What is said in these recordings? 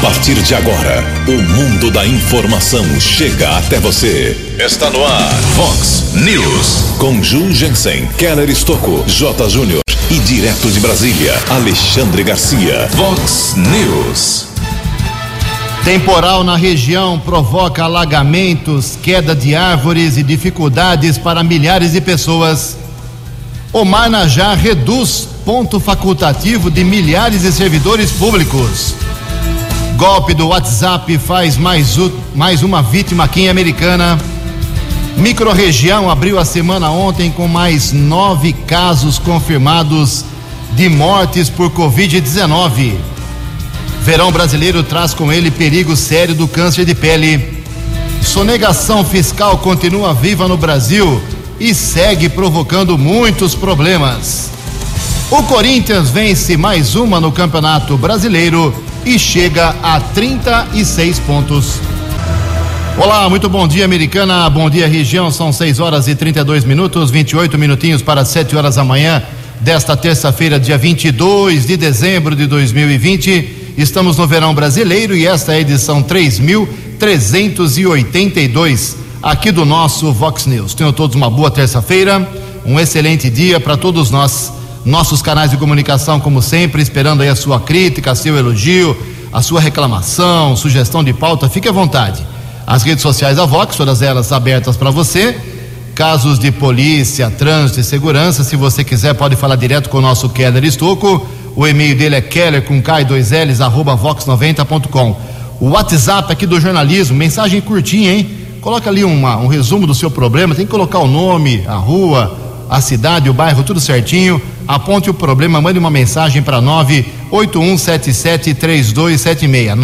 partir de agora, o mundo da informação chega até você. Está no ar, Fox News. Com Ju Jensen, Keller Estocco, J. Júnior e direto de Brasília, Alexandre Garcia. Fox News. Temporal na região provoca alagamentos, queda de árvores e dificuldades para milhares de pessoas. O Marnajá reduz ponto facultativo de milhares de servidores públicos. Golpe do WhatsApp faz mais, mais uma vítima aqui em Americana. Microrregião abriu a semana ontem com mais nove casos confirmados de mortes por Covid-19. Verão brasileiro traz com ele perigo sério do câncer de pele. Sonegação fiscal continua viva no Brasil e segue provocando muitos problemas. O Corinthians vence mais uma no Campeonato Brasileiro e chega a 36 pontos. Olá, muito bom dia, Americana. Bom dia, região. São 6 horas e 32 minutos, 28 minutinhos para 7 horas da manhã desta terça-feira, dia 22 de dezembro de 2020. Estamos no verão brasileiro e esta é a edição 3382 aqui do nosso Vox News. Tenham todos uma boa terça-feira, um excelente dia para todos nós. Nossos canais de comunicação, como sempre, esperando aí a sua crítica, seu elogio, a sua reclamação, sugestão de pauta, fique à vontade. As redes sociais da Vox, todas elas abertas para você. Casos de polícia, trânsito e segurança, se você quiser, pode falar direto com o nosso Keller Estocco. O e-mail dele é keller com K2Ls, arroba vox90.com. O WhatsApp aqui do jornalismo, mensagem curtinha, hein? Coloca ali uma, um resumo do seu problema, tem que colocar o nome, a rua, a cidade, o bairro, tudo certinho. Aponte o problema, mande uma mensagem para 981773276.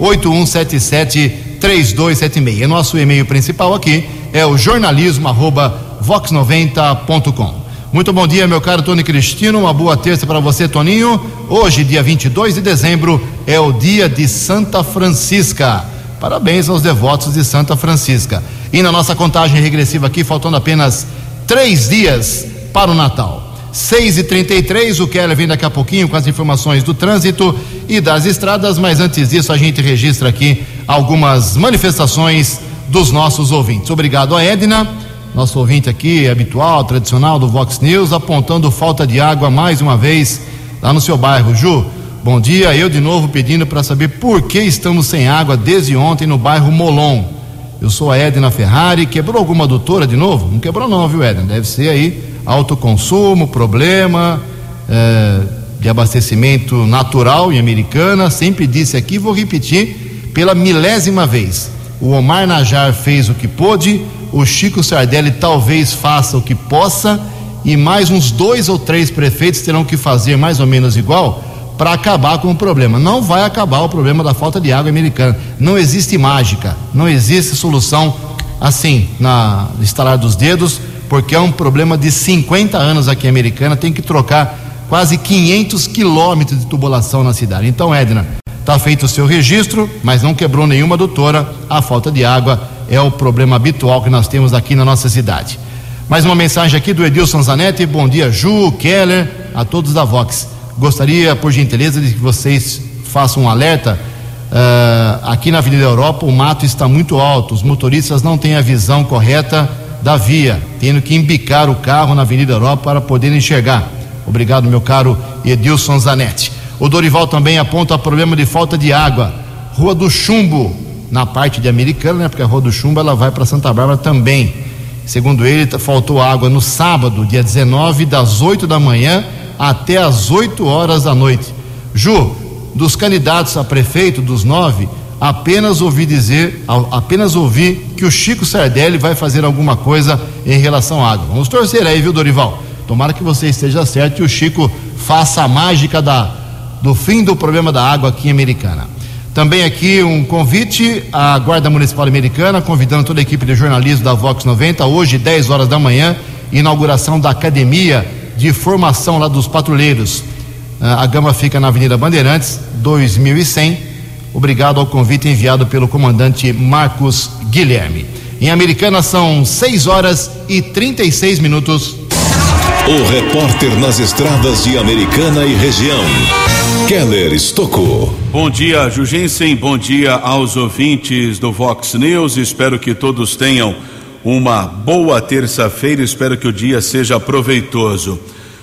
981773276. Nosso e-mail principal aqui é o jornalismo@vox90.com. Muito bom dia, meu caro Tony Cristino. Uma boa terça para você, Toninho. Hoje, dia 22 de dezembro, é o dia de Santa Francisca. Parabéns aos devotos de Santa Francisca. E na nossa contagem regressiva aqui, faltando apenas três dias para o Natal. 6 e 33 o Keller vem daqui a pouquinho com as informações do trânsito e das estradas, mas antes disso a gente registra aqui algumas manifestações dos nossos ouvintes. Obrigado a Edna, nosso ouvinte aqui habitual, tradicional do Vox News, apontando falta de água mais uma vez lá no seu bairro. Ju, bom dia. Eu de novo pedindo para saber por que estamos sem água desde ontem no bairro Molon. Eu sou a Edna Ferrari. Quebrou alguma doutora de novo? Não quebrou, não, viu, Edna? Deve ser aí autoconsumo, problema é, de abastecimento natural em Americana. Sempre disse aqui, vou repetir pela milésima vez. O Omar Najar fez o que pôde, o Chico Sardelli talvez faça o que possa, e mais uns dois ou três prefeitos terão que fazer mais ou menos igual para acabar com o problema. Não vai acabar o problema da falta de água americana. Não existe mágica, não existe solução assim, na instalar dos dedos porque é um problema de 50 anos aqui em Americana, tem que trocar quase 500 quilômetros de tubulação na cidade. Então, Edna, está feito o seu registro, mas não quebrou nenhuma doutora. A falta de água é o problema habitual que nós temos aqui na nossa cidade. Mais uma mensagem aqui do Edilson Zanetti. Bom dia, Ju, Keller, a todos da Vox. Gostaria, por gentileza, de que vocês façam um alerta. Uh, aqui na Avenida Europa, o mato está muito alto, os motoristas não têm a visão correta da via, tendo que embicar o carro na Avenida Europa para poder enxergar. Obrigado, meu caro Edilson Zanetti. O Dorival também aponta problema de falta de água. Rua do Chumbo, na parte de Americana, né? Porque a Rua do Chumbo ela vai para Santa Bárbara também. Segundo ele, faltou água no sábado, dia 19, das 8 da manhã até as 8 horas da noite. Ju, dos candidatos a prefeito, dos nove, apenas ouvi dizer, apenas ouvi que o Chico Sardelli vai fazer alguma coisa em relação à água. Vamos torcer aí, viu, Dorival? Tomara que você esteja certo e o Chico faça a mágica da, do fim do problema da água aqui em Americana. Também aqui um convite à Guarda Municipal Americana, convidando toda a equipe de jornalismo da Vox 90, hoje, 10 horas da manhã, inauguração da Academia de Formação lá dos Patrulheiros. Ah, a gama fica na Avenida Bandeirantes, 2100 Obrigado ao convite enviado pelo comandante Marcos Guilherme. Em Americana são 6 horas e 36 minutos. O repórter nas estradas de Americana e região, Keller Estocou. Bom dia, Jugensen. Bom dia aos ouvintes do Vox News. Espero que todos tenham uma boa terça-feira. Espero que o dia seja proveitoso.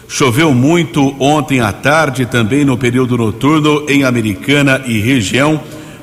Choveu muito ontem à tarde, também no período noturno, em Americana e região.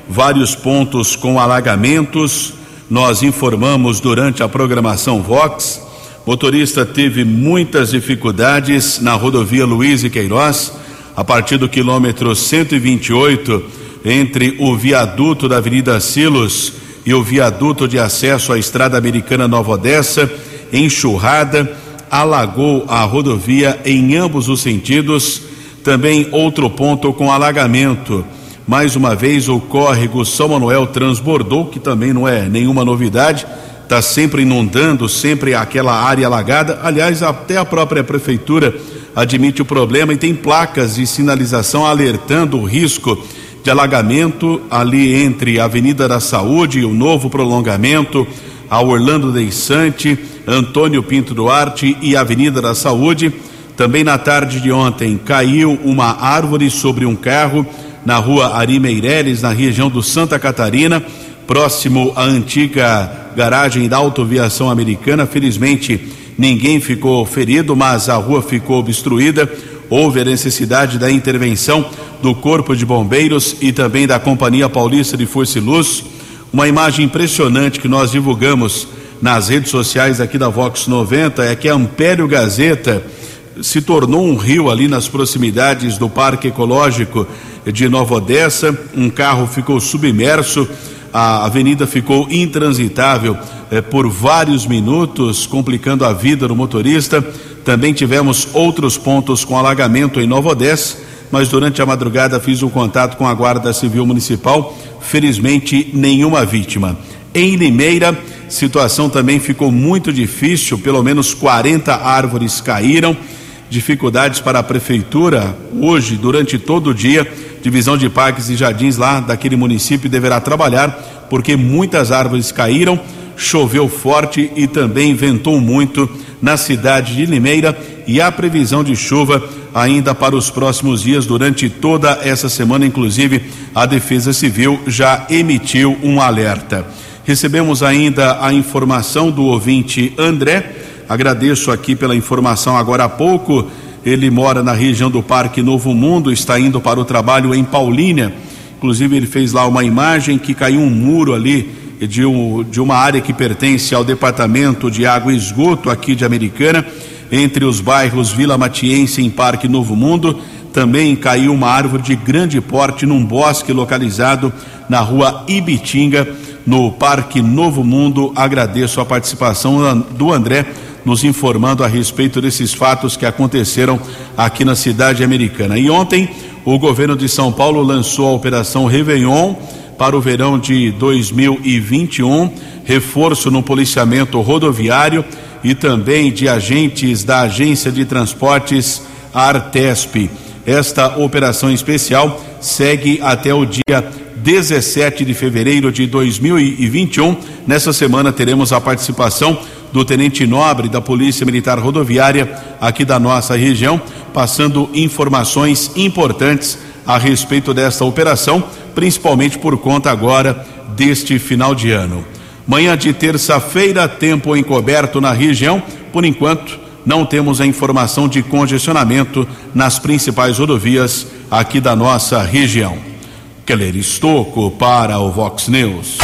Vários pontos com alagamentos. Nós informamos durante a programação Vox. Motorista teve muitas dificuldades na rodovia Luiz e Queiroz a partir do quilômetro 128, entre o viaduto da Avenida Silos e o viaduto de acesso à Estrada Americana Nova Odessa, enxurrada, alagou a rodovia em ambos os sentidos. Também outro ponto com alagamento. Mais uma vez o córrego São Manuel transbordou, que também não é nenhuma novidade, está sempre inundando, sempre aquela área alagada. Aliás, até a própria prefeitura admite o problema e tem placas de sinalização alertando o risco de alagamento ali entre a Avenida da Saúde e o novo prolongamento, a Orlando Deissante, Antônio Pinto Duarte e Avenida da Saúde. Também na tarde de ontem caiu uma árvore sobre um carro na rua Ari Meireles, na região do Santa Catarina, próximo à antiga garagem da autoviação americana. Felizmente, ninguém ficou ferido, mas a rua ficou obstruída. Houve a necessidade da intervenção do Corpo de Bombeiros e também da Companhia Paulista de Força e Luz. Uma imagem impressionante que nós divulgamos nas redes sociais aqui da Vox 90 é que a Ampério Gazeta se tornou um rio ali nas proximidades do Parque Ecológico de Nova Odessa. Um carro ficou submerso, a avenida ficou intransitável eh, por vários minutos, complicando a vida do motorista. Também tivemos outros pontos com alagamento em Nova Odessa, mas durante a madrugada fiz um contato com a Guarda Civil Municipal. Felizmente, nenhuma vítima. Em Limeira, situação também ficou muito difícil, pelo menos 40 árvores caíram. Dificuldades para a prefeitura hoje, durante todo o dia. Divisão de Parques e Jardins lá daquele município deverá trabalhar, porque muitas árvores caíram choveu forte e também ventou muito na cidade de Limeira e há previsão de chuva ainda para os próximos dias durante toda essa semana, inclusive a Defesa Civil já emitiu um alerta. Recebemos ainda a informação do ouvinte André. Agradeço aqui pela informação agora há pouco. Ele mora na região do Parque Novo Mundo, está indo para o trabalho em Paulínia. Inclusive, ele fez lá uma imagem que caiu um muro ali de, um, de uma área que pertence ao Departamento de Água e Esgoto aqui de Americana, entre os bairros Vila Matiense e Parque Novo Mundo. Também caiu uma árvore de grande porte num bosque localizado na rua Ibitinga, no Parque Novo Mundo. Agradeço a participação do André nos informando a respeito desses fatos que aconteceram aqui na cidade americana. E ontem, o governo de São Paulo lançou a Operação Réveillon para o verão de 2021, reforço no policiamento rodoviário e também de agentes da Agência de Transportes Artesp. Esta operação especial segue até o dia 17 de fevereiro de 2021. Nessa semana teremos a participação do Tenente Nobre da Polícia Militar Rodoviária aqui da nossa região, passando informações importantes a respeito desta operação principalmente por conta agora deste final de ano. Manhã de terça-feira, tempo encoberto na região. Por enquanto, não temos a informação de congestionamento nas principais rodovias aqui da nossa região. Keller Estocco para o Vox News.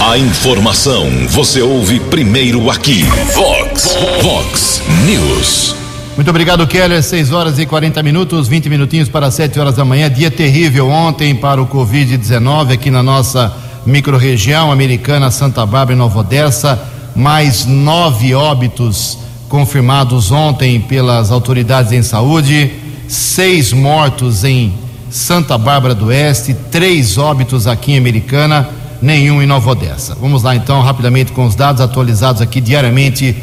A informação você ouve primeiro aqui. Vox, Vox News. Muito obrigado, Keller. 6 horas e 40 minutos, 20 minutinhos para 7 horas da manhã. Dia terrível ontem para o Covid-19 aqui na nossa microrregião americana, Santa Bárbara e Nova Odessa. Mais nove óbitos confirmados ontem pelas autoridades em saúde. Seis mortos em Santa Bárbara do Oeste, três óbitos aqui em Americana, nenhum em Nova Odessa. Vamos lá então, rapidamente, com os dados atualizados aqui diariamente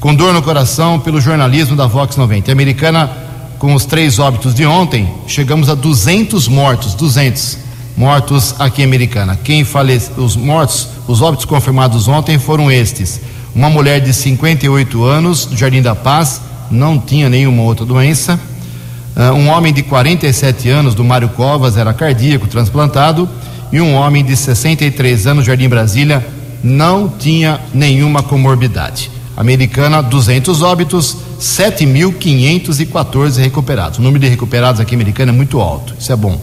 com dor no coração pelo jornalismo da Vox 90. Americana, com os três óbitos de ontem, chegamos a 200 mortos, 200 mortos aqui em Americana. Quem faleceu, os mortos, os óbitos confirmados ontem foram estes: uma mulher de 58 anos, do Jardim da Paz, não tinha nenhuma outra doença. Uh, um homem de 47 anos do Mário Covas era cardíaco transplantado e um homem de 63 anos, Jardim Brasília, não tinha nenhuma comorbidade. Americana, 200 óbitos, 7.514 recuperados. O número de recuperados aqui americano é muito alto, isso é bom.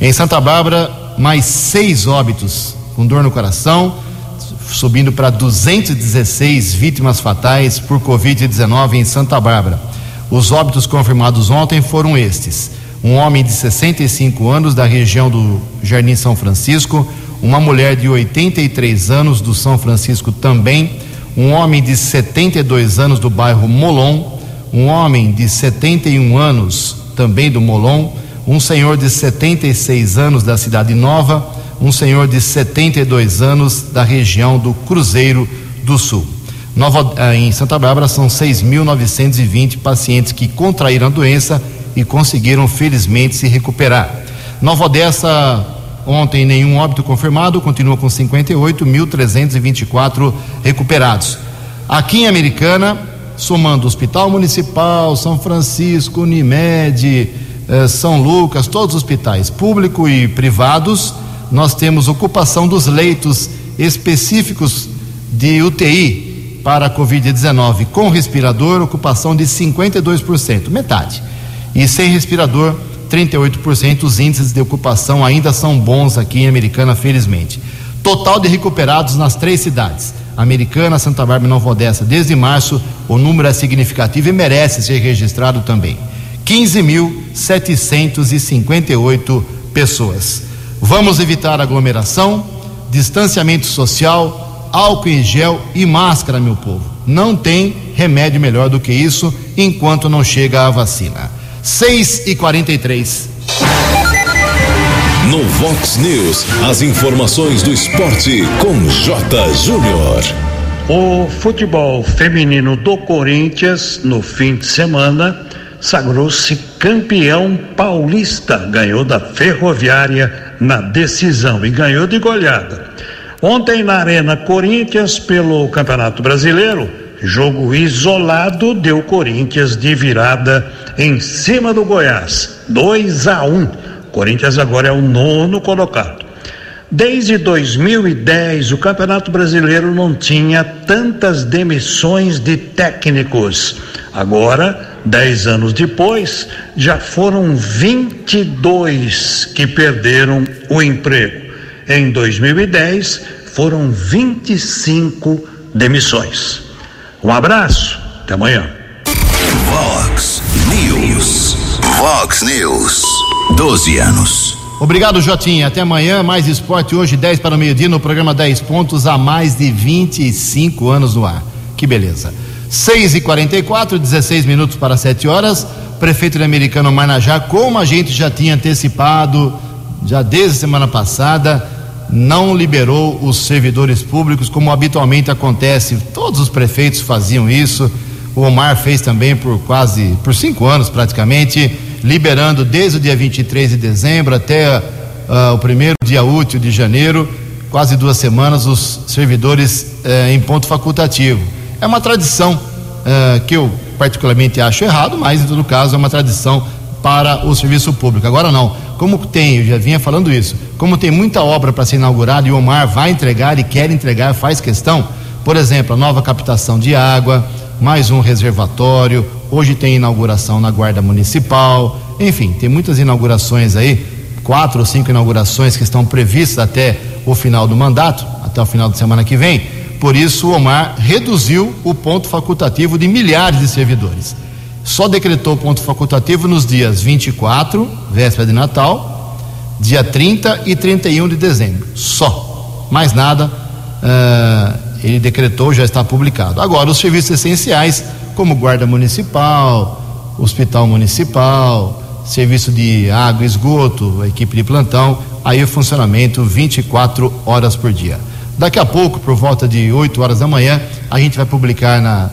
Em Santa Bárbara, mais seis óbitos com dor no coração, subindo para 216 vítimas fatais por Covid-19 em Santa Bárbara. Os óbitos confirmados ontem foram estes: um homem de 65 anos da região do Jardim São Francisco, uma mulher de 83 anos do São Francisco também, um homem de 72 anos do bairro Molon, um homem de 71 anos também do Molon, um senhor de 76 anos da Cidade Nova, um senhor de 72 anos da região do Cruzeiro do Sul. Nova, eh, em Santa Bárbara são 6.920 pacientes que contraíram a doença e conseguiram felizmente se recuperar. Nova Odessa, ontem nenhum óbito confirmado, continua com 58.324 recuperados. Aqui em Americana, somando Hospital Municipal, São Francisco, Unimed, eh, São Lucas, todos os hospitais, público e privados, nós temos ocupação dos leitos específicos de UTI para a Covid-19 com respirador, ocupação de 52%, metade. E sem respirador, 38%. Os índices de ocupação ainda são bons aqui em Americana, felizmente. Total de recuperados nas três cidades. Americana, Santa Bárbara e Nova Odessa. Desde março, o número é significativo e merece ser registrado também. 15.758 pessoas. Vamos evitar aglomeração, distanciamento social, álcool em gel e máscara, meu povo. Não tem remédio melhor do que isso enquanto não chega a vacina. 6 e 43 No Vox News, as informações do esporte com J. Júnior. O futebol feminino do Corinthians, no fim de semana, sagrou-se campeão paulista. Ganhou da Ferroviária na decisão e ganhou de goleada. Ontem na Arena Corinthians, pelo Campeonato Brasileiro, jogo isolado deu Corinthians de virada em cima do Goiás, 2 a 1. Um. Corinthians agora é o nono colocado. Desde 2010, o Campeonato Brasileiro não tinha tantas demissões de técnicos. Agora, dez anos depois, já foram 22 que perderam o emprego. Em 2010, foram 25 demissões. Um abraço, até amanhã. Vox News. Vox News. 12 anos. Obrigado, Jotinha. Até amanhã. Mais esporte hoje, 10 para o meio-dia, no programa 10 pontos, há mais de 25 anos no ar. Que beleza. 6 e 44 16 minutos para 7 horas. Prefeito de Americano Marnajá, como a gente já tinha antecipado, já desde semana passada, não liberou os servidores públicos, como habitualmente acontece. Todos os prefeitos faziam isso. O Omar fez também por quase, por cinco anos praticamente, liberando desde o dia 23 de dezembro até uh, o primeiro dia útil de janeiro, quase duas semanas, os servidores uh, em ponto facultativo. É uma tradição uh, que eu particularmente acho errado, mas em todo caso é uma tradição para o serviço público. Agora não. Como tem, eu já vinha falando isso, como tem muita obra para ser inaugurada e o Omar vai entregar e quer entregar, faz questão, por exemplo, a nova captação de água, mais um reservatório, hoje tem inauguração na Guarda Municipal, enfim, tem muitas inaugurações aí, quatro ou cinco inaugurações que estão previstas até o final do mandato, até o final de semana que vem. Por isso, o Omar reduziu o ponto facultativo de milhares de servidores só decretou ponto facultativo nos dias 24, véspera de Natal, dia 30 e 31 de dezembro. Só. Mais nada. Uh, ele decretou, já está publicado. Agora, os serviços essenciais, como Guarda Municipal, Hospital Municipal, Serviço de Água e Esgoto, equipe de plantão, aí o funcionamento 24 horas por dia. Daqui a pouco, por volta de 8 horas da manhã, a gente vai publicar na,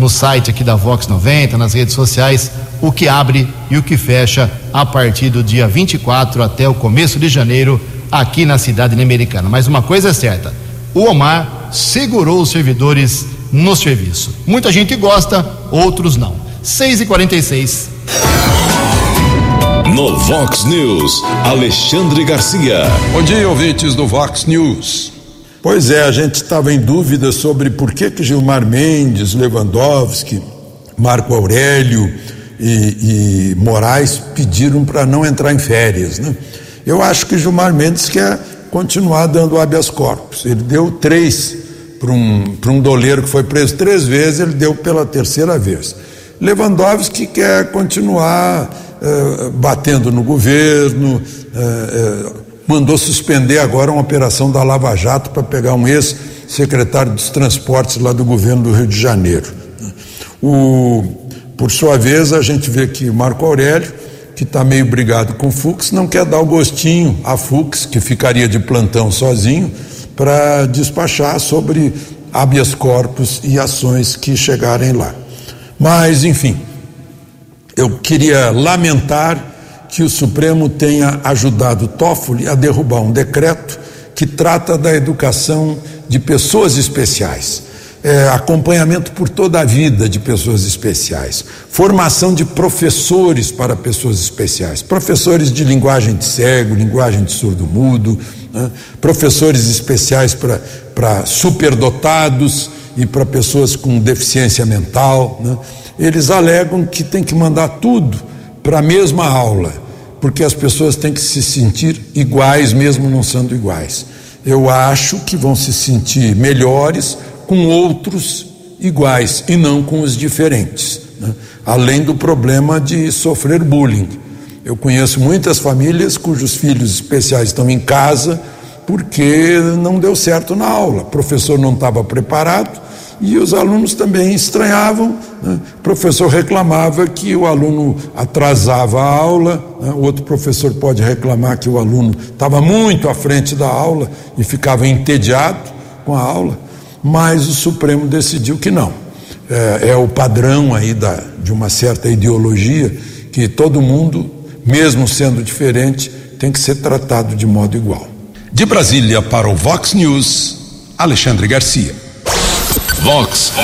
no site aqui da Vox 90, nas redes sociais, o que abre e o que fecha a partir do dia 24 até o começo de janeiro aqui na cidade americana. Mas uma coisa é certa: o Omar segurou os servidores no serviço. Muita gente gosta, outros não. 6 e 46 No Vox News, Alexandre Garcia. Bom dia, ouvintes do Vox News. Pois é, a gente estava em dúvida sobre por que, que Gilmar Mendes, Lewandowski, Marco Aurélio e, e Moraes pediram para não entrar em férias. Né? Eu acho que Gilmar Mendes quer continuar dando habeas corpus. Ele deu três para um, um doleiro que foi preso três vezes, ele deu pela terceira vez. Lewandowski quer continuar uh, batendo no governo, uh, uh, mandou suspender agora uma operação da Lava Jato para pegar um ex-secretário dos transportes lá do governo do Rio de Janeiro. O, por sua vez, a gente vê que Marco Aurélio, que está meio brigado com Fux, não quer dar o gostinho a Fux, que ficaria de plantão sozinho, para despachar sobre habeas corpus e ações que chegarem lá. Mas, enfim, eu queria lamentar que o Supremo tenha ajudado Toffoli a derrubar um decreto que trata da educação de pessoas especiais é, acompanhamento por toda a vida de pessoas especiais, formação de professores para pessoas especiais, professores de linguagem de cego, linguagem de surdo-mudo, né? professores especiais para superdotados e para pessoas com deficiência mental. Né? Eles alegam que tem que mandar tudo para a mesma aula, porque as pessoas têm que se sentir iguais, mesmo não sendo iguais. Eu acho que vão se sentir melhores com outros iguais e não com os diferentes, né? além do problema de sofrer bullying. Eu conheço muitas famílias cujos filhos especiais estão em casa porque não deu certo na aula, o professor não estava preparado e os alunos também estranhavam. Né? O professor reclamava que o aluno atrasava a aula, né? outro professor pode reclamar que o aluno estava muito à frente da aula e ficava entediado com a aula mas o Supremo decidiu que não. É, é o padrão aí da, de uma certa ideologia que todo mundo, mesmo sendo diferente, tem que ser tratado de modo igual. De Brasília para o Vox News, Alexandre Garcia. Vox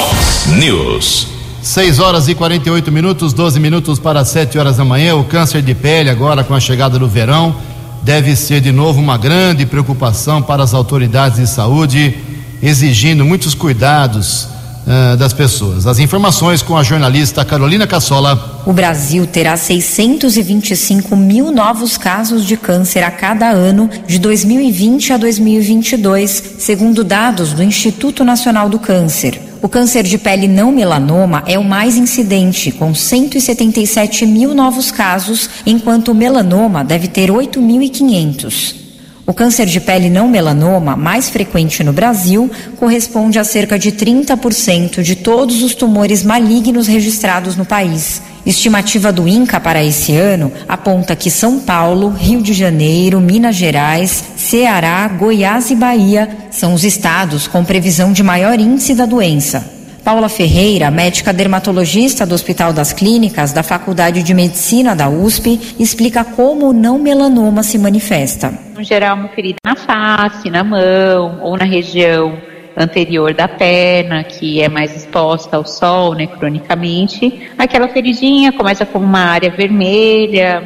News. 6 horas e 48 minutos, 12 minutos para 7 horas da manhã. O câncer de pele, agora com a chegada do verão, deve ser de novo uma grande preocupação para as autoridades de saúde exigindo muitos cuidados uh, das pessoas. As informações com a jornalista Carolina Cassola. O Brasil terá 625 mil novos casos de câncer a cada ano de 2020 a 2022, segundo dados do Instituto Nacional do Câncer. O câncer de pele não melanoma é o mais incidente, com 177 mil novos casos, enquanto o melanoma deve ter 8.500. O câncer de pele não melanoma, mais frequente no Brasil, corresponde a cerca de 30% de todos os tumores malignos registrados no país. Estimativa do INCA para esse ano aponta que São Paulo, Rio de Janeiro, Minas Gerais, Ceará, Goiás e Bahia são os estados com previsão de maior índice da doença. Paula Ferreira, médica dermatologista do Hospital das Clínicas da Faculdade de Medicina da USP, explica como o não melanoma se manifesta. No geral, uma ferida na face, na mão ou na região anterior da perna, que é mais exposta ao sol, né, cronicamente. Aquela feridinha começa com uma área vermelha,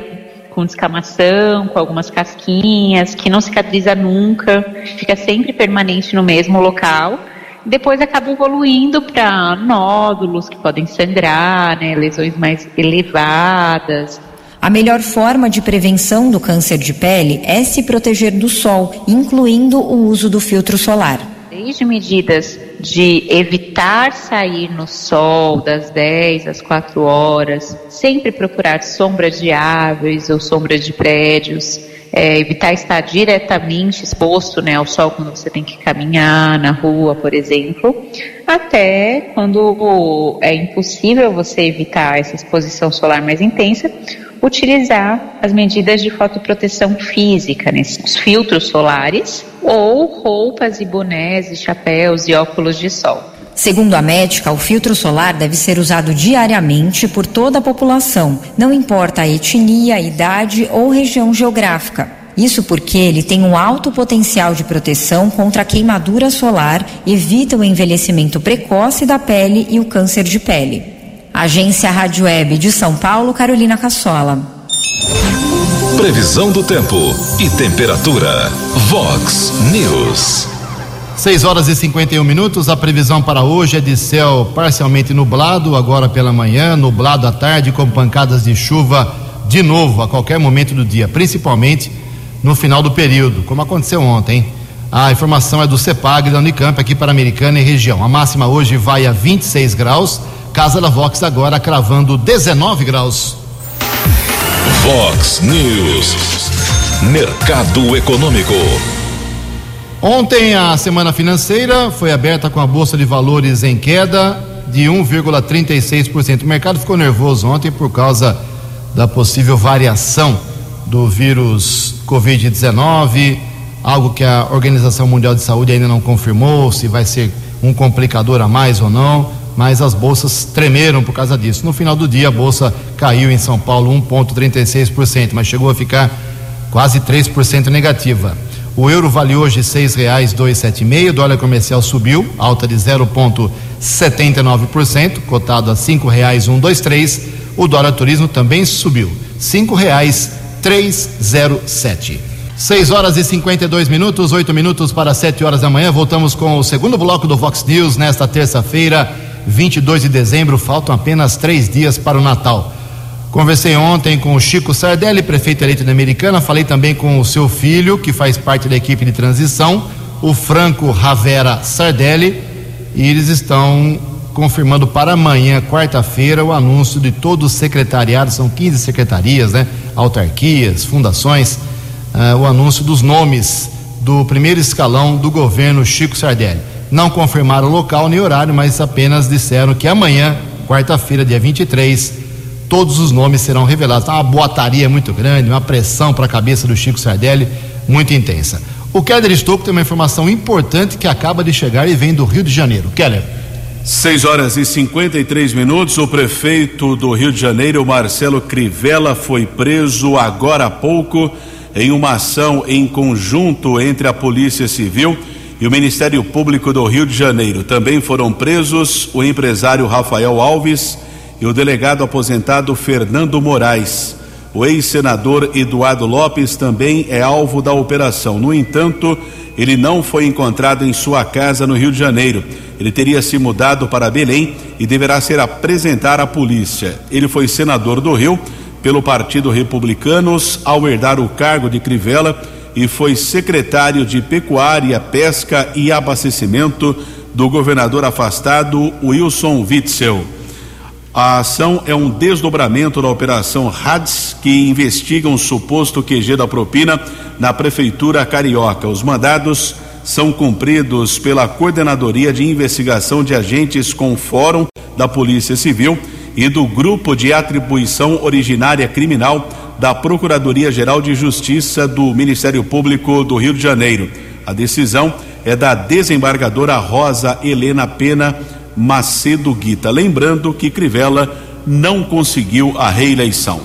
com descamação, com algumas casquinhas, que não cicatriza nunca, fica sempre permanente no mesmo local depois acaba evoluindo para nódulos que podem sangrar, né, lesões mais elevadas. A melhor forma de prevenção do câncer de pele é se proteger do sol, incluindo o uso do filtro solar. Desde medidas de evitar sair no sol das 10 às 4 horas, sempre procurar sombras de árvores ou sombras de prédios, é, evitar estar diretamente exposto né, ao sol quando você tem que caminhar na rua, por exemplo, até quando é impossível você evitar essa exposição solar mais intensa, utilizar as medidas de fotoproteção física, né, os filtros solares, ou roupas e bonés e chapéus e óculos de sol. Segundo a médica, o filtro solar deve ser usado diariamente por toda a população, não importa a etnia, idade ou região geográfica. Isso porque ele tem um alto potencial de proteção contra a queimadura solar, evita o envelhecimento precoce da pele e o câncer de pele. Agência Rádio Web de São Paulo, Carolina Cassola. Previsão do tempo e temperatura. Vox News. 6 horas e 51 minutos. A previsão para hoje é de céu parcialmente nublado, agora pela manhã, nublado à tarde, com pancadas de chuva de novo a qualquer momento do dia, principalmente no final do período, como aconteceu ontem. A informação é do CEPAG da Unicamp aqui para Americana e região. A máxima hoje vai a 26 graus. Casa da Vox agora cravando 19 graus. Vox News. Mercado Econômico. Ontem a semana financeira foi aberta com a bolsa de valores em queda de 1,36%. O mercado ficou nervoso ontem por causa da possível variação do vírus Covid-19, algo que a Organização Mundial de Saúde ainda não confirmou se vai ser um complicador a mais ou não, mas as bolsas tremeram por causa disso. No final do dia, a bolsa caiu em São Paulo 1,36%, mas chegou a ficar quase 3% negativa. O euro vale hoje seis sete meio, o dólar comercial subiu, alta de 0,79%, cotado a dois três. O dólar turismo também subiu, zero sete. 6 horas e 52 minutos, 8 minutos para 7 horas da manhã. Voltamos com o segundo bloco do Vox News nesta terça-feira, 22 de dezembro. Faltam apenas três dias para o Natal. Conversei ontem com o Chico Sardelli, prefeito eleito da Americana. Falei também com o seu filho, que faz parte da equipe de transição, o Franco Ravera Sardelli. E eles estão confirmando para amanhã, quarta-feira, o anúncio de todo o secretariado. São 15 secretarias, né? Autarquias, fundações. Uh, o anúncio dos nomes do primeiro escalão do governo Chico Sardelli. Não confirmaram local nem horário, mas apenas disseram que amanhã, quarta-feira, dia 23, todos os nomes serão revelados. Tá uma boataria muito grande, uma pressão para a cabeça do Chico Sardelli muito intensa. O Keller Estouco tem uma informação importante que acaba de chegar e vem do Rio de Janeiro. Keller. 6 horas e 53 minutos. O prefeito do Rio de Janeiro, Marcelo Crivella, foi preso agora há pouco em uma ação em conjunto entre a Polícia Civil e o Ministério Público do Rio de Janeiro. Também foram presos o empresário Rafael Alves e o delegado aposentado Fernando Moraes. O ex-senador Eduardo Lopes também é alvo da operação. No entanto, ele não foi encontrado em sua casa no Rio de Janeiro. Ele teria se mudado para Belém e deverá ser apresentado à polícia. Ele foi senador do Rio pelo Partido Republicanos ao herdar o cargo de Crivella e foi secretário de Pecuária, Pesca e Abastecimento do governador afastado Wilson Witzel. A ação é um desdobramento da operação RADS, que investiga um suposto QG da propina na Prefeitura Carioca. Os mandados são cumpridos pela Coordenadoria de Investigação de Agentes com Fórum da Polícia Civil e do Grupo de Atribuição Originária Criminal da Procuradoria-Geral de Justiça do Ministério Público do Rio de Janeiro. A decisão é da desembargadora Rosa Helena Pena Macedo Guita. Lembrando que Crivella não conseguiu a reeleição.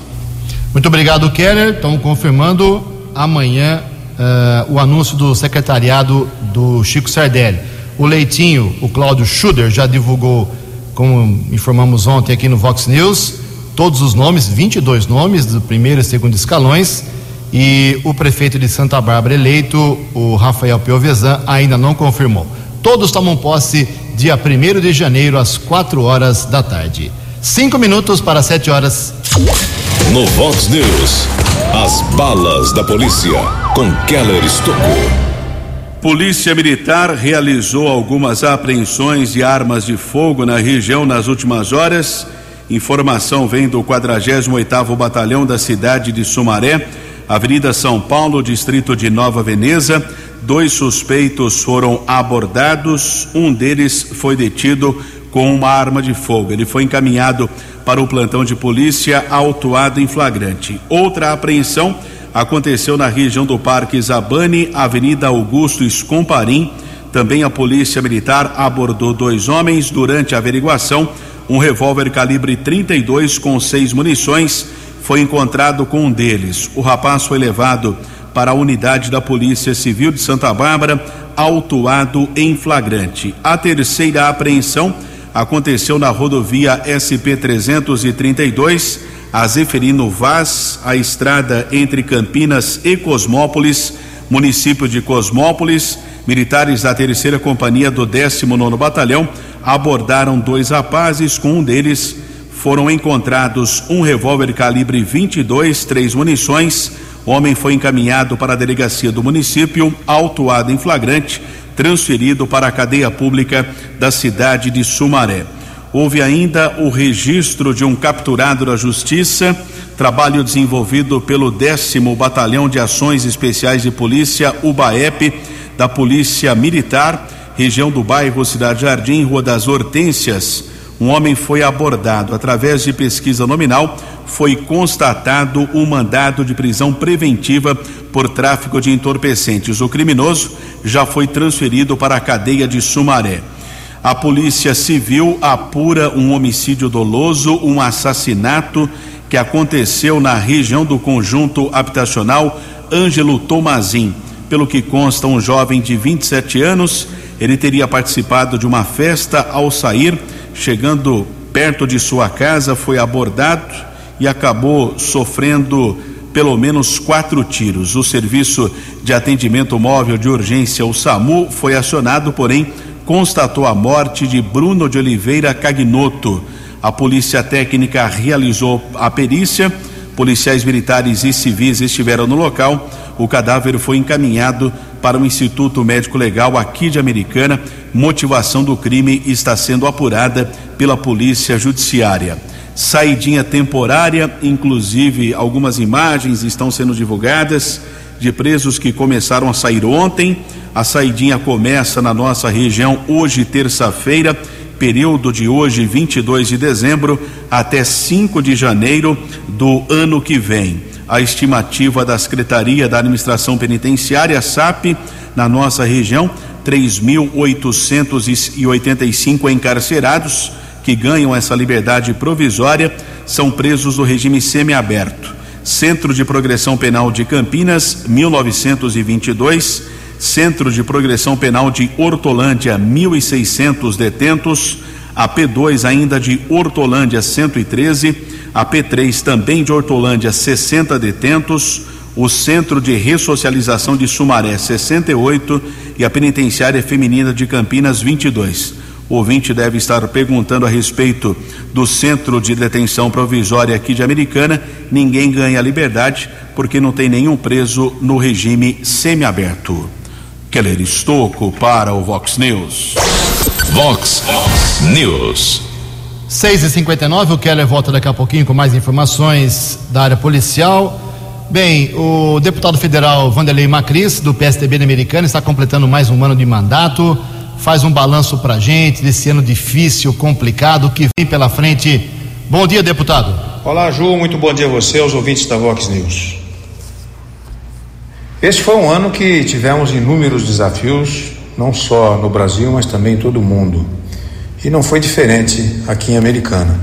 Muito obrigado, Keller. Estão confirmando amanhã uh, o anúncio do secretariado do Chico Sardelli. O Leitinho, o Cláudio Schuder, já divulgou, como informamos ontem aqui no Vox News, todos os nomes, 22 nomes do primeiro e segundo escalões. E o prefeito de Santa Bárbara eleito, o Rafael Piovesan, ainda não confirmou. Todos tomam posse dia 1 de janeiro, às 4 horas da tarde. Cinco minutos para 7 horas. No Vox News, as balas da polícia com Keller Estocou. Polícia Militar realizou algumas apreensões de armas de fogo na região nas últimas horas. Informação vem do 48º Batalhão da cidade de Sumaré, Avenida São Paulo, distrito de Nova Veneza. Dois suspeitos foram abordados, um deles foi detido com uma arma de fogo. Ele foi encaminhado para o plantão de polícia, autuado em flagrante. Outra apreensão aconteceu na região do Parque Zabane, Avenida Augusto Escomparim. Também a polícia militar abordou dois homens durante a averiguação. Um revólver calibre 32 com seis munições foi encontrado com um deles. O rapaz foi levado para a unidade da Polícia Civil de Santa Bárbara, autuado em flagrante. A terceira apreensão aconteceu na rodovia SP 332, a Zeferino Vaz, a estrada entre Campinas e Cosmópolis, município de Cosmópolis. Militares da terceira companhia do 19 Batalhão abordaram dois rapazes, com um deles foram encontrados um revólver calibre 22, três munições. O homem foi encaminhado para a delegacia do município, autuado em flagrante, transferido para a cadeia pública da cidade de Sumaré. Houve ainda o registro de um capturado da Justiça, trabalho desenvolvido pelo décimo Batalhão de Ações Especiais de Polícia, UBAEP, da Polícia Militar, região do bairro Cidade Jardim, Rua das Hortências. Um homem foi abordado. Através de pesquisa nominal, foi constatado um mandado de prisão preventiva por tráfico de entorpecentes. O criminoso já foi transferido para a cadeia de Sumaré. A Polícia Civil apura um homicídio doloso, um assassinato que aconteceu na região do conjunto habitacional Ângelo Tomazin. Pelo que consta, um jovem de 27 anos, ele teria participado de uma festa ao sair, chegando perto de sua casa, foi abordado e acabou sofrendo pelo menos quatro tiros. O serviço de atendimento móvel de urgência, o SAMU, foi acionado, porém constatou a morte de Bruno de Oliveira Cagnoto. A polícia técnica realizou a perícia, policiais militares e civis estiveram no local. O cadáver foi encaminhado para o Instituto Médico Legal aqui de Americana. Motivação do crime está sendo apurada pela Polícia Judiciária. Saidinha temporária, inclusive algumas imagens estão sendo divulgadas de presos que começaram a sair ontem. A saidinha começa na nossa região hoje, terça-feira, período de hoje, 22 de dezembro, até 5 de janeiro do ano que vem. A estimativa da Secretaria da Administração Penitenciária, SAP, na nossa região, 3.885 encarcerados que ganham essa liberdade provisória são presos do regime semiaberto. Centro de Progressão Penal de Campinas, 1922 Centro de Progressão Penal de Hortolândia, 1.600 detentos. A P2 ainda de Hortolândia, 113. A P3 também de Hortolândia, 60 detentos. O Centro de Ressocialização de Sumaré, 68. E a Penitenciária Feminina de Campinas, 22. O ouvinte deve estar perguntando a respeito do centro de detenção provisória aqui de Americana. Ninguém ganha liberdade porque não tem nenhum preso no regime semiaberto. Keller Estocco para o Vox News. Vox News. 6 e 59 o Keller volta daqui a pouquinho com mais informações da área policial. Bem, o deputado federal Vanderlei Macris, do PSDB da Americana, está completando mais um ano de mandato. Faz um balanço pra gente desse ano difícil, complicado, que vem pela frente. Bom dia, deputado. Olá, Ju, muito bom dia a você, aos ouvintes da Vox News. Este foi um ano que tivemos inúmeros desafios, não só no Brasil, mas também em todo o mundo. E não foi diferente aqui em Americana.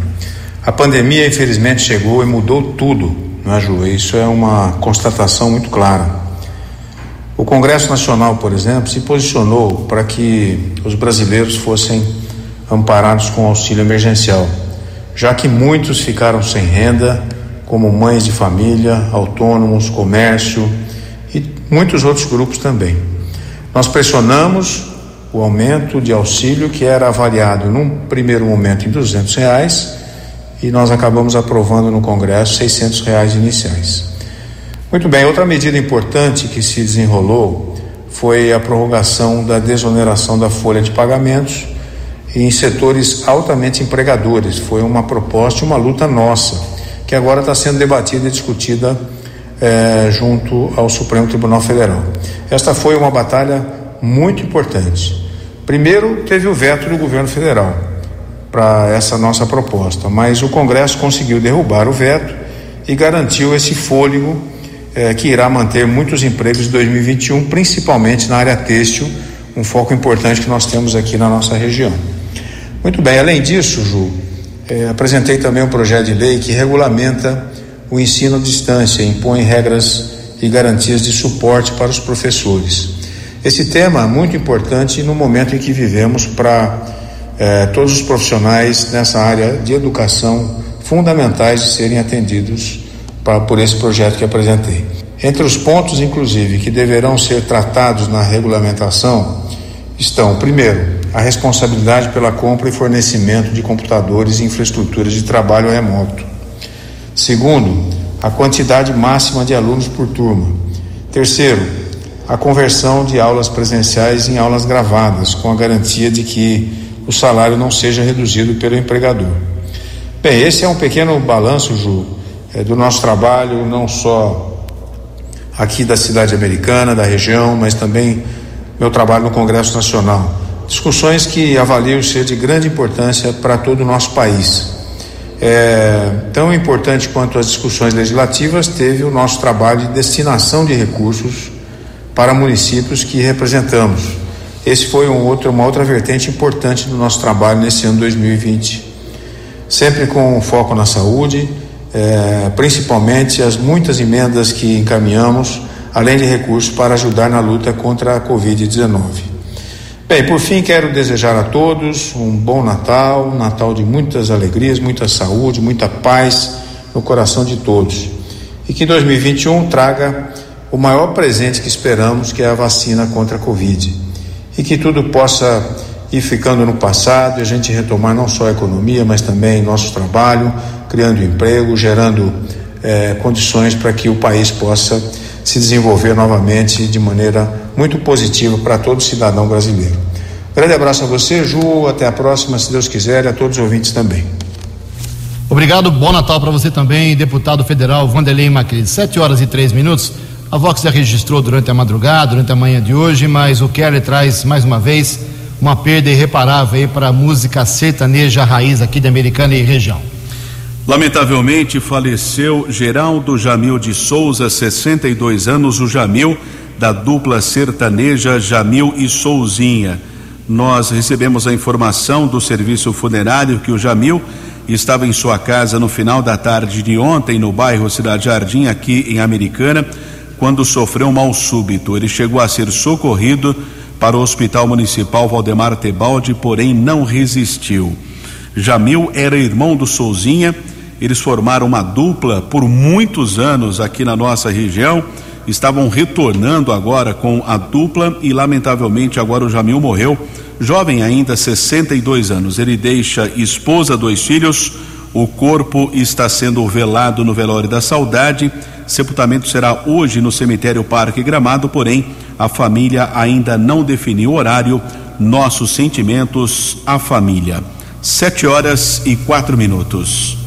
A pandemia, infelizmente, chegou e mudou tudo, não é, Ju? Isso é uma constatação muito clara. O Congresso Nacional, por exemplo, se posicionou para que os brasileiros fossem amparados com auxílio emergencial, já que muitos ficaram sem renda, como mães de família, autônomos, comércio muitos outros grupos também. Nós pressionamos o aumento de auxílio que era avaliado num primeiro momento em 200 reais e nós acabamos aprovando no Congresso 600 reais iniciais. Muito bem, outra medida importante que se desenrolou foi a prorrogação da desoneração da folha de pagamentos em setores altamente empregadores. Foi uma proposta e uma luta nossa, que agora está sendo debatida e discutida é, junto ao Supremo Tribunal Federal. Esta foi uma batalha muito importante. Primeiro, teve o veto do governo federal para essa nossa proposta, mas o Congresso conseguiu derrubar o veto e garantiu esse fôlego é, que irá manter muitos empregos em 2021, principalmente na área têxtil, um foco importante que nós temos aqui na nossa região. Muito bem, além disso, Ju, é, apresentei também um projeto de lei que regulamenta o ensino à distância impõe regras e garantias de suporte para os professores. Esse tema é muito importante no momento em que vivemos para eh, todos os profissionais nessa área de educação fundamentais de serem atendidos pra, por esse projeto que apresentei. Entre os pontos, inclusive, que deverão ser tratados na regulamentação estão, primeiro, a responsabilidade pela compra e fornecimento de computadores e infraestruturas de trabalho remoto. Segundo, a quantidade máxima de alunos por turma. Terceiro, a conversão de aulas presenciais em aulas gravadas, com a garantia de que o salário não seja reduzido pelo empregador. Bem, esse é um pequeno balanço, Ju, é, do nosso trabalho, não só aqui da cidade americana, da região, mas também meu trabalho no Congresso Nacional. Discussões que avalio ser de grande importância para todo o nosso país. É, tão importante quanto as discussões legislativas teve o nosso trabalho de destinação de recursos para municípios que representamos. Esse foi um outro, uma outra vertente importante do nosso trabalho nesse ano 2020. Sempre com foco na saúde, é, principalmente as muitas emendas que encaminhamos, além de recursos para ajudar na luta contra a Covid-19. Bem, por fim, quero desejar a todos um bom Natal, um Natal de muitas alegrias, muita saúde, muita paz no coração de todos. E que 2021 traga o maior presente que esperamos, que é a vacina contra a Covid. E que tudo possa ir ficando no passado e a gente retomar não só a economia, mas também nosso trabalho, criando emprego, gerando eh, condições para que o país possa se desenvolver novamente de maneira muito positiva para todo cidadão brasileiro. Grande abraço a você, Ju. Até a próxima, se Deus quiser, e a todos os ouvintes também. Obrigado, bom Natal para você também, deputado federal Vanderlei Macri. Sete horas e três minutos. A Vox já registrou durante a madrugada, durante a manhã de hoje, mas o Kelly traz mais uma vez uma perda irreparável para a música sertaneja raiz aqui da Americana e região. Lamentavelmente faleceu Geraldo Jamil de Souza, 62 anos, o Jamil da dupla sertaneja Jamil e Souzinha. Nós recebemos a informação do serviço funerário que o Jamil estava em sua casa no final da tarde de ontem, no bairro Cidade Jardim, aqui em Americana, quando sofreu um mal súbito. Ele chegou a ser socorrido para o Hospital Municipal Valdemar Tebaldi, porém não resistiu. Jamil era irmão do Souzinha, eles formaram uma dupla por muitos anos aqui na nossa região, estavam retornando agora com a dupla e, lamentavelmente, agora o Jamil morreu, jovem ainda, 62 anos. Ele deixa esposa, dois filhos, o corpo está sendo velado no velório da saudade. Sepultamento será hoje no cemitério Parque Gramado, porém a família ainda não definiu o horário. Nossos sentimentos à família. Sete horas e quatro minutos.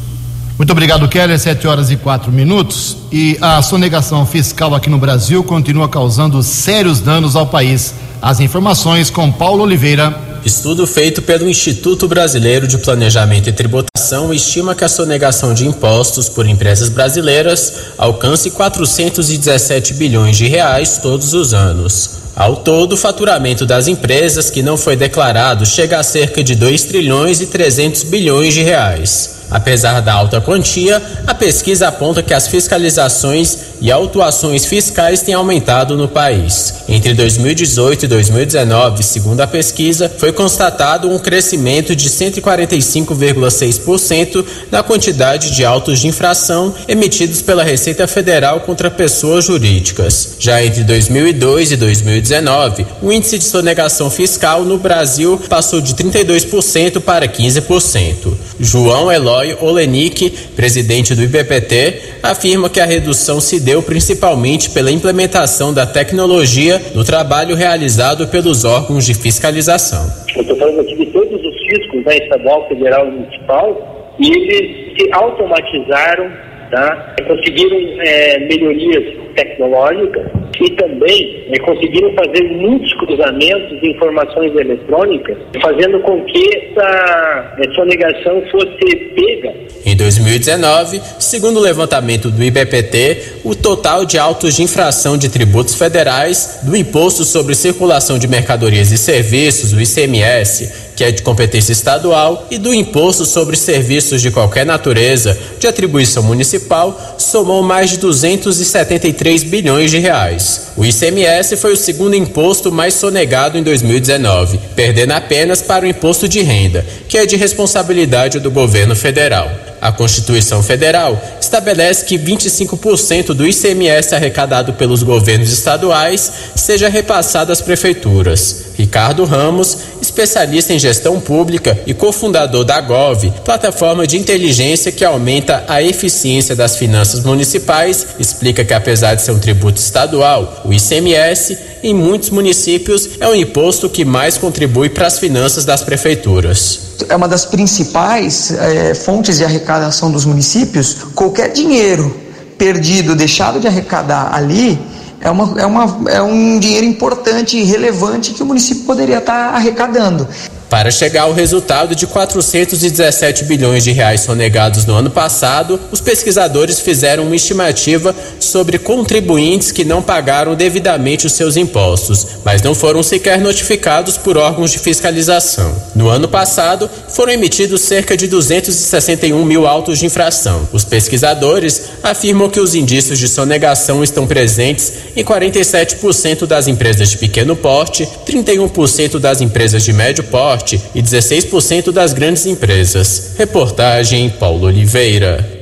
Muito obrigado, Keller. Sete horas e quatro minutos. E a sonegação fiscal aqui no Brasil continua causando sérios danos ao país. As informações com Paulo Oliveira. Estudo feito pelo Instituto Brasileiro de Planejamento e Tributação estima que a sonegação de impostos por empresas brasileiras alcance 417 bilhões de reais todos os anos. Ao todo, o faturamento das empresas que não foi declarado chega a cerca de 2 trilhões e 300 bilhões de reais. Apesar da alta quantia, a pesquisa aponta que as fiscalizações e autuações fiscais têm aumentado no país. Entre 2018 e 2019, segundo a pesquisa, foi constatado um crescimento de 145,6% na quantidade de autos de infração emitidos pela Receita Federal contra pessoas jurídicas. Já entre 2002 e 2019, o índice de sonegação fiscal no Brasil passou de 32% para 15%. João Eloy Olenik, presidente do IBPT, afirma que a redução se deu principalmente pela implementação da tecnologia no trabalho realizado pelos órgãos de fiscalização. Eu estou falando aqui de todos os fiscos, né, estadual, federal e municipal, e eles se automatizaram, tá? conseguiram é, melhorias tecnológicas e também é, conseguiram fazer muitos cruzamentos de informações eletrônicas, fazendo com que essa é, sonegação fosse pega. Em 2019, segundo o levantamento do IBPT, o total de autos de infração de tributos federais do Imposto sobre Circulação de Mercadorias e Serviços, o ICMS, que é de competência estadual, e do Imposto sobre Serviços de Qualquer Natureza, de atribuição municipal, somou mais de 273 bilhões de reais. O ICMS foi o segundo imposto mais sonegado em 2019, perdendo apenas para o imposto de renda, que é de responsabilidade do governo federal. A Constituição Federal estabelece que 25% do ICMS arrecadado pelos governos estaduais seja repassado às prefeituras. Ricardo Ramos, especialista em gestão pública e cofundador da Gov, plataforma de inteligência que aumenta a eficiência das finanças municipais, explica que apesar de ser um tributo estadual, o ICMS em muitos municípios é o imposto que mais contribui para as finanças das prefeituras. É uma das principais é, fontes de arrecadação dos municípios. Qualquer dinheiro perdido, deixado de arrecadar ali, é, uma, é, uma, é um dinheiro importante e relevante que o município poderia estar arrecadando. Para chegar ao resultado de 417 bilhões de reais sonegados no ano passado, os pesquisadores fizeram uma estimativa sobre contribuintes que não pagaram devidamente os seus impostos, mas não foram sequer notificados por órgãos de fiscalização. No ano passado, foram emitidos cerca de 261 mil autos de infração. Os pesquisadores afirmam que os indícios de sonegação estão presentes em 47% das empresas de pequeno porte, 31% das empresas de médio porte e 16% das grandes empresas. Reportagem Paulo Oliveira.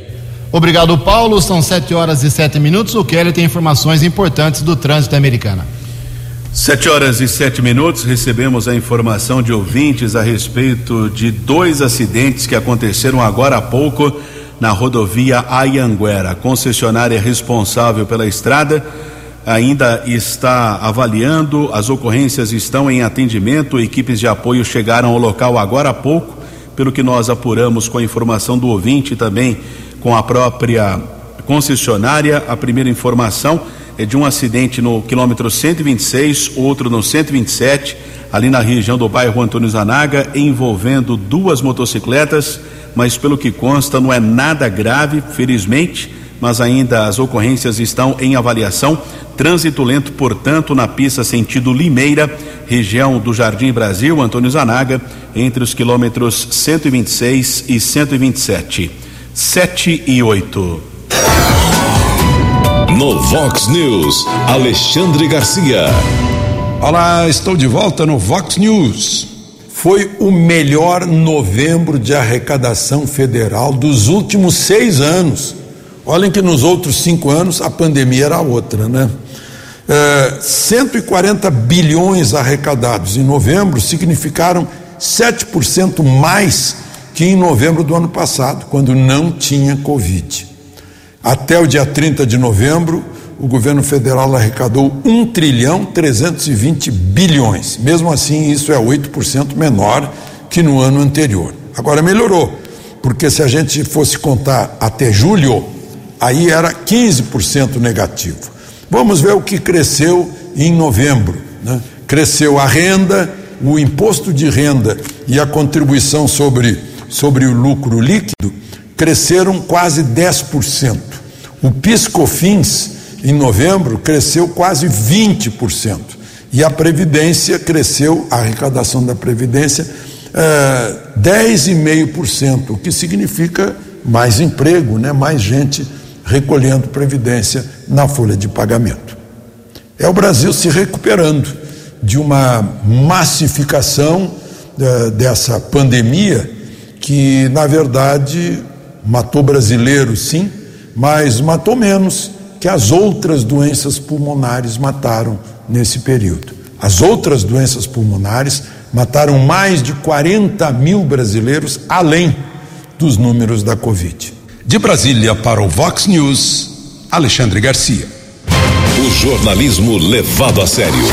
Obrigado, Paulo. São 7 horas e 7 minutos. O Kelly tem informações importantes do trânsito americano. Sete horas e sete minutos, recebemos a informação de ouvintes a respeito de dois acidentes que aconteceram agora há pouco na rodovia Ayanguera. A concessionária responsável pela estrada ainda está avaliando, as ocorrências estão em atendimento, equipes de apoio chegaram ao local agora há pouco, pelo que nós apuramos com a informação do ouvinte também com a própria concessionária. A primeira informação é de um acidente no quilômetro 126, outro no 127, ali na região do bairro Antônio Zanaga, envolvendo duas motocicletas, mas pelo que consta não é nada grave, felizmente mas ainda as ocorrências estão em avaliação. Trânsito lento, portanto, na pista sentido Limeira, região do Jardim Brasil, Antônio Zanaga, entre os quilômetros 126 e 127. 7 e 8. No Vox News, Alexandre Garcia. Olá, estou de volta no Vox News. Foi o melhor novembro de arrecadação federal dos últimos seis anos. Olhem que nos outros cinco anos a pandemia era outra, né? É, 140 bilhões arrecadados em novembro significaram 7% mais que em novembro do ano passado, quando não tinha Covid. Até o dia 30 de novembro, o governo federal arrecadou 1 trilhão 320 bilhões. Mesmo assim, isso é 8% menor que no ano anterior. Agora melhorou, porque se a gente fosse contar até julho, aí era 15% negativo. Vamos ver o que cresceu em novembro. Né? Cresceu a renda, o imposto de renda e a contribuição sobre, sobre o lucro líquido cresceram quase 10%. O PIS/COFINS em novembro cresceu quase 20%. E a Previdência cresceu, a arrecadação da Previdência, é, eh, 10,5%, o que significa mais emprego, né? mais gente recolhendo previdência na folha de pagamento. É o Brasil se recuperando de uma massificação uh, dessa pandemia que, na verdade, matou brasileiros, sim, mas matou menos que as outras doenças pulmonares mataram nesse período. As outras doenças pulmonares mataram mais de 40 mil brasileiros, além dos números da Covid. De Brasília para o Vox News, Alexandre Garcia. O jornalismo levado a sério.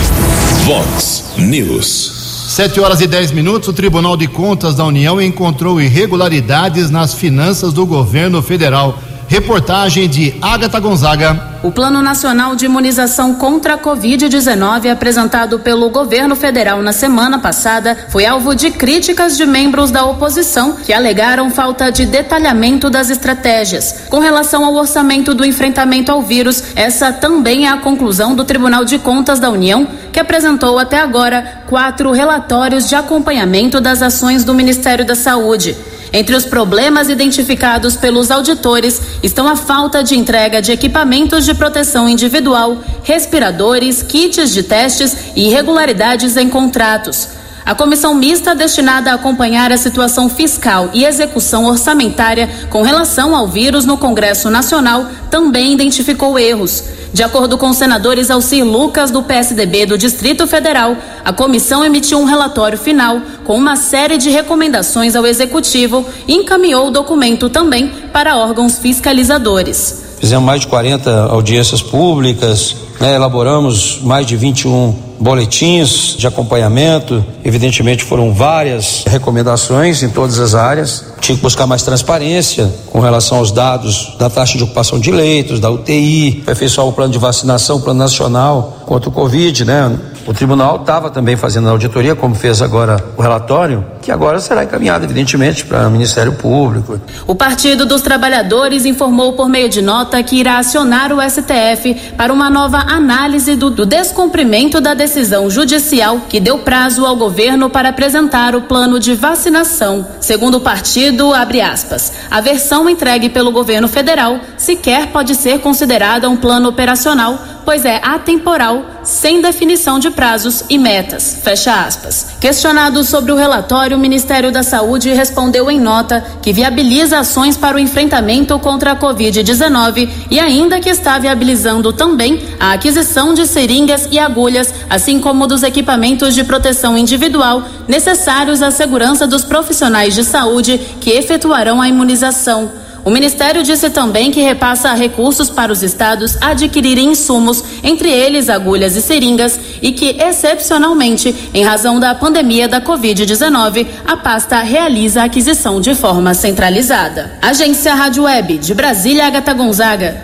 Vox News. Sete horas e dez minutos, o Tribunal de Contas da União encontrou irregularidades nas finanças do governo federal. Reportagem de Agatha Gonzaga. O Plano Nacional de Imunização contra a Covid-19, apresentado pelo governo federal na semana passada, foi alvo de críticas de membros da oposição que alegaram falta de detalhamento das estratégias. Com relação ao orçamento do enfrentamento ao vírus, essa também é a conclusão do Tribunal de Contas da União, que apresentou até agora quatro relatórios de acompanhamento das ações do Ministério da Saúde. Entre os problemas identificados pelos auditores estão a falta de entrega de equipamentos de proteção individual, respiradores, kits de testes e irregularidades em contratos. A comissão mista destinada a acompanhar a situação fiscal e execução orçamentária com relação ao vírus no Congresso Nacional também identificou erros. De acordo com os senadores Alcir Lucas, do PSDB do Distrito Federal, a comissão emitiu um relatório final com uma série de recomendações ao Executivo e encaminhou o documento também para órgãos fiscalizadores. Fizemos mais de 40 audiências públicas, né, elaboramos mais de 21 boletins de acompanhamento. Evidentemente, foram várias recomendações em todas as áreas. Tinha que buscar mais transparência com relação aos dados da taxa de ocupação de leitos, da UTI, aperfeiçoar o plano de vacinação, o plano nacional contra o Covid, né? O tribunal estava também fazendo a auditoria, como fez agora o relatório, que agora será encaminhado, evidentemente, para o Ministério Público. O Partido dos Trabalhadores informou por meio de nota que irá acionar o STF para uma nova análise do, do descumprimento da decisão judicial que deu prazo ao governo para apresentar o plano de vacinação. Segundo o partido, abre aspas, a versão entregue pelo governo federal sequer pode ser considerada um plano operacional pois é atemporal, sem definição de prazos e metas. Fecha aspas. Questionado sobre o relatório, o Ministério da Saúde respondeu em nota que viabiliza ações para o enfrentamento contra a Covid-19 e ainda que está viabilizando também a aquisição de seringas e agulhas, assim como dos equipamentos de proteção individual necessários à segurança dos profissionais de saúde que efetuarão a imunização. O Ministério disse também que repassa recursos para os estados adquirirem insumos, entre eles agulhas e seringas, e que, excepcionalmente, em razão da pandemia da Covid-19, a pasta realiza a aquisição de forma centralizada. Agência Rádio Web de Brasília, Agatha Gonzaga.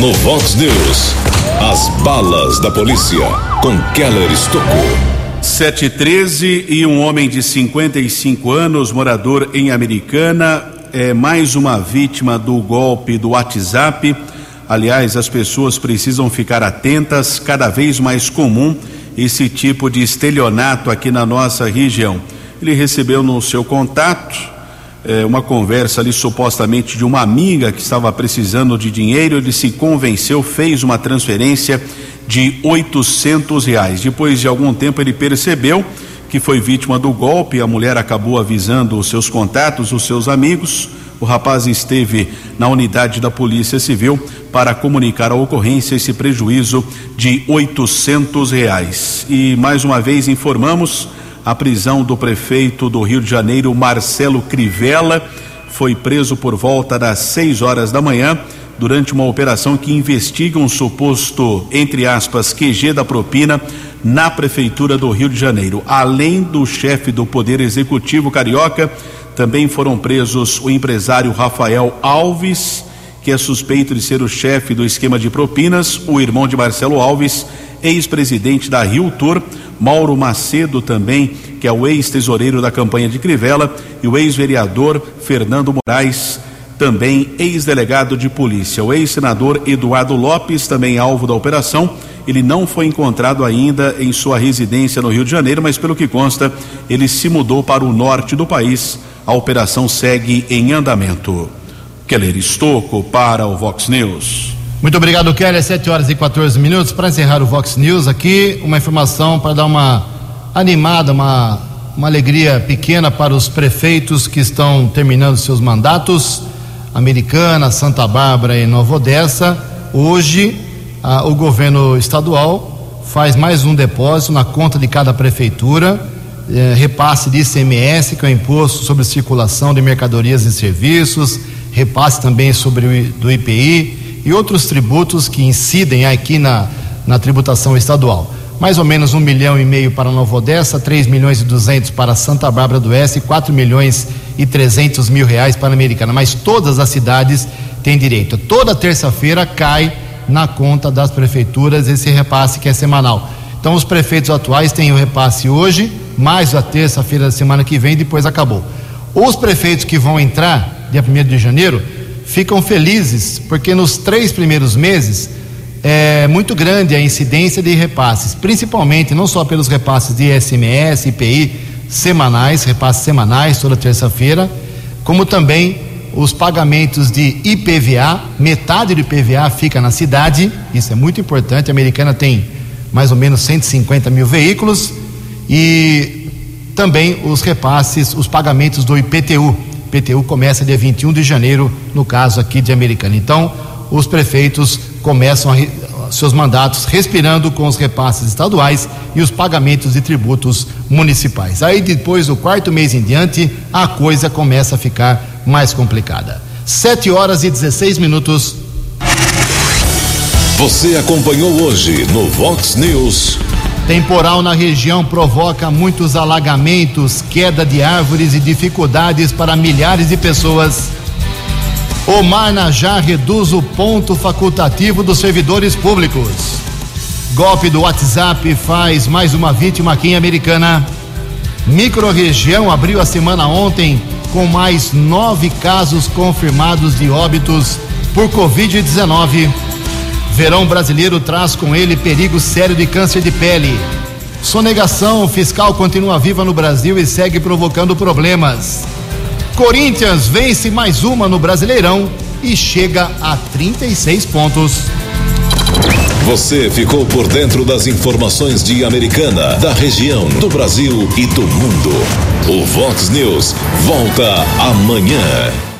No Vox News, as balas da polícia com Keller Estocou. 713 e um homem de 55 anos, morador em Americana, é mais uma vítima do golpe do WhatsApp. Aliás, as pessoas precisam ficar atentas, cada vez mais comum esse tipo de estelionato aqui na nossa região. Ele recebeu no seu contato é, uma conversa ali supostamente de uma amiga que estava precisando de dinheiro. Ele se convenceu, fez uma transferência de oitocentos reais. Depois de algum tempo ele percebeu que foi vítima do golpe. A mulher acabou avisando os seus contatos, os seus amigos. O rapaz esteve na unidade da Polícia Civil para comunicar a ocorrência esse prejuízo de oitocentos reais. E mais uma vez informamos a prisão do prefeito do Rio de Janeiro, Marcelo Crivella, foi preso por volta das seis horas da manhã durante uma operação que investiga um suposto, entre aspas, QG da propina na Prefeitura do Rio de Janeiro. Além do chefe do Poder Executivo Carioca, também foram presos o empresário Rafael Alves, que é suspeito de ser o chefe do esquema de propinas, o irmão de Marcelo Alves, ex-presidente da Rio Tour, Mauro Macedo também, que é o ex-tesoureiro da campanha de Crivella, e o ex-vereador Fernando Moraes também ex-delegado de polícia. O ex-senador Eduardo Lopes, também alvo da operação, ele não foi encontrado ainda em sua residência no Rio de Janeiro, mas pelo que consta, ele se mudou para o norte do país. A operação segue em andamento. Keller Estocco para o Vox News. Muito obrigado, Keller. 7 horas e 14 minutos. Para encerrar o Vox News, aqui uma informação para dar uma animada, uma, uma alegria pequena para os prefeitos que estão terminando seus mandatos. Americana, Santa Bárbara e Nova Odessa. Hoje, o governo estadual faz mais um depósito na conta de cada prefeitura, eh, repasse de ICMS, que é o Imposto sobre Circulação de Mercadorias e Serviços, repasse também sobre o do IPI e outros tributos que incidem aqui na, na tributação estadual. Mais ou menos um milhão e meio para Nova Odessa, 3 milhões e duzentos para Santa Bárbara do Oeste e 4 milhões e 300 mil reais para a Americana. Mas todas as cidades tem direito. Toda terça-feira cai na conta das prefeituras esse repasse que é semanal. Então, os prefeitos atuais têm o repasse hoje, mais a terça-feira da semana que vem, depois acabou. Os prefeitos que vão entrar, dia 1 de janeiro, ficam felizes, porque nos três primeiros meses é muito grande a incidência de repasses, principalmente não só pelos repasses de ISMS, IPI semanais, repasses semanais toda terça-feira, como também os pagamentos de IPVA, metade do IPVA fica na cidade, isso é muito importante. A americana tem mais ou menos 150 mil veículos e também os repasses, os pagamentos do IPTU. IPTU começa dia 21 de janeiro, no caso aqui de Americana. Então, os prefeitos começam seus mandatos respirando com os repasses estaduais e os pagamentos de tributos municipais. Aí depois do quarto mês em diante, a coisa começa a ficar mais complicada. 7 horas e 16 minutos. Você acompanhou hoje no Vox News. Temporal na região provoca muitos alagamentos, queda de árvores e dificuldades para milhares de pessoas. Omar Najá reduz o ponto facultativo dos servidores públicos. Golpe do WhatsApp faz mais uma vítima aqui em Americana. Microrregião abriu a semana ontem com mais nove casos confirmados de óbitos por Covid-19. Verão brasileiro traz com ele perigo sério de câncer de pele. Sonegação fiscal continua viva no Brasil e segue provocando problemas. Corinthians vence mais uma no Brasileirão e chega a 36 pontos. Você ficou por dentro das informações de Americana, da região, do Brasil e do mundo. O Vox News volta amanhã.